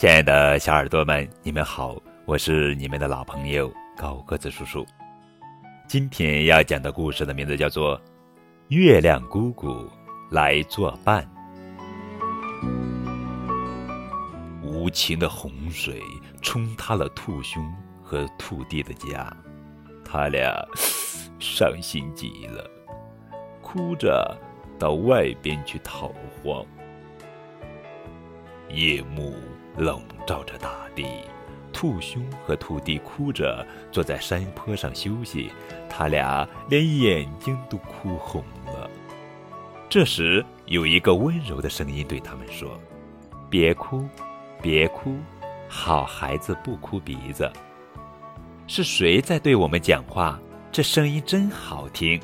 亲爱的小耳朵们，你们好，我是你们的老朋友高个子叔叔。今天要讲的故事的名字叫做《月亮姑姑来作伴》。无情的洪水冲塌了兔兄和兔弟的家，他俩伤心极了，哭着到外边去逃荒。夜幕。笼罩着大地，兔兄和兔弟哭着坐在山坡上休息，他俩连眼睛都哭红了。这时，有一个温柔的声音对他们说：“别哭，别哭，好孩子不哭鼻子。”是谁在对我们讲话？这声音真好听。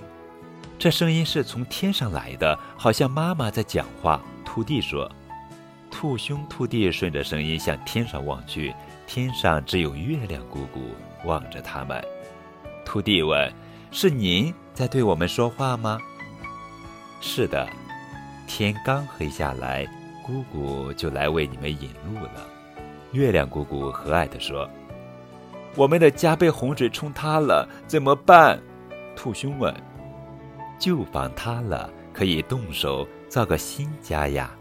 这声音是从天上来的，好像妈妈在讲话。兔弟说。兔兄、兔弟顺着声音向天上望去，天上只有月亮姑姑望着他们。兔弟问：“是您在对我们说话吗？”“是的。”天刚黑下来，姑姑就来为你们引路了。月亮姑姑和蔼地说：“我们的家被洪水冲塌了，怎么办？”兔兄问：“旧房塌了，可以动手造个新家呀。”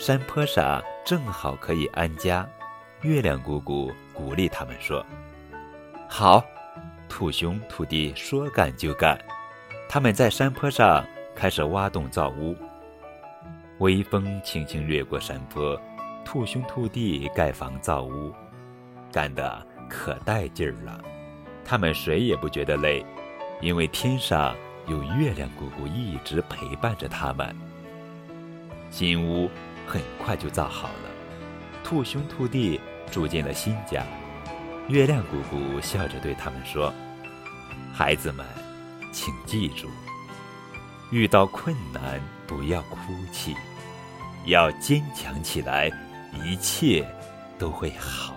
山坡上正好可以安家，月亮姑姑鼓励他们说：“好。”兔兄兔弟说干就干，他们在山坡上开始挖洞造屋。微风轻轻掠过山坡，兔兄兔弟盖房造屋，干得可带劲儿了。他们谁也不觉得累，因为天上有月亮姑姑一直陪伴着他们。新屋。很快就造好了，兔兄兔弟住进了新家。月亮姑姑笑着对他们说：“孩子们，请记住，遇到困难不要哭泣，要坚强起来，一切都会好。”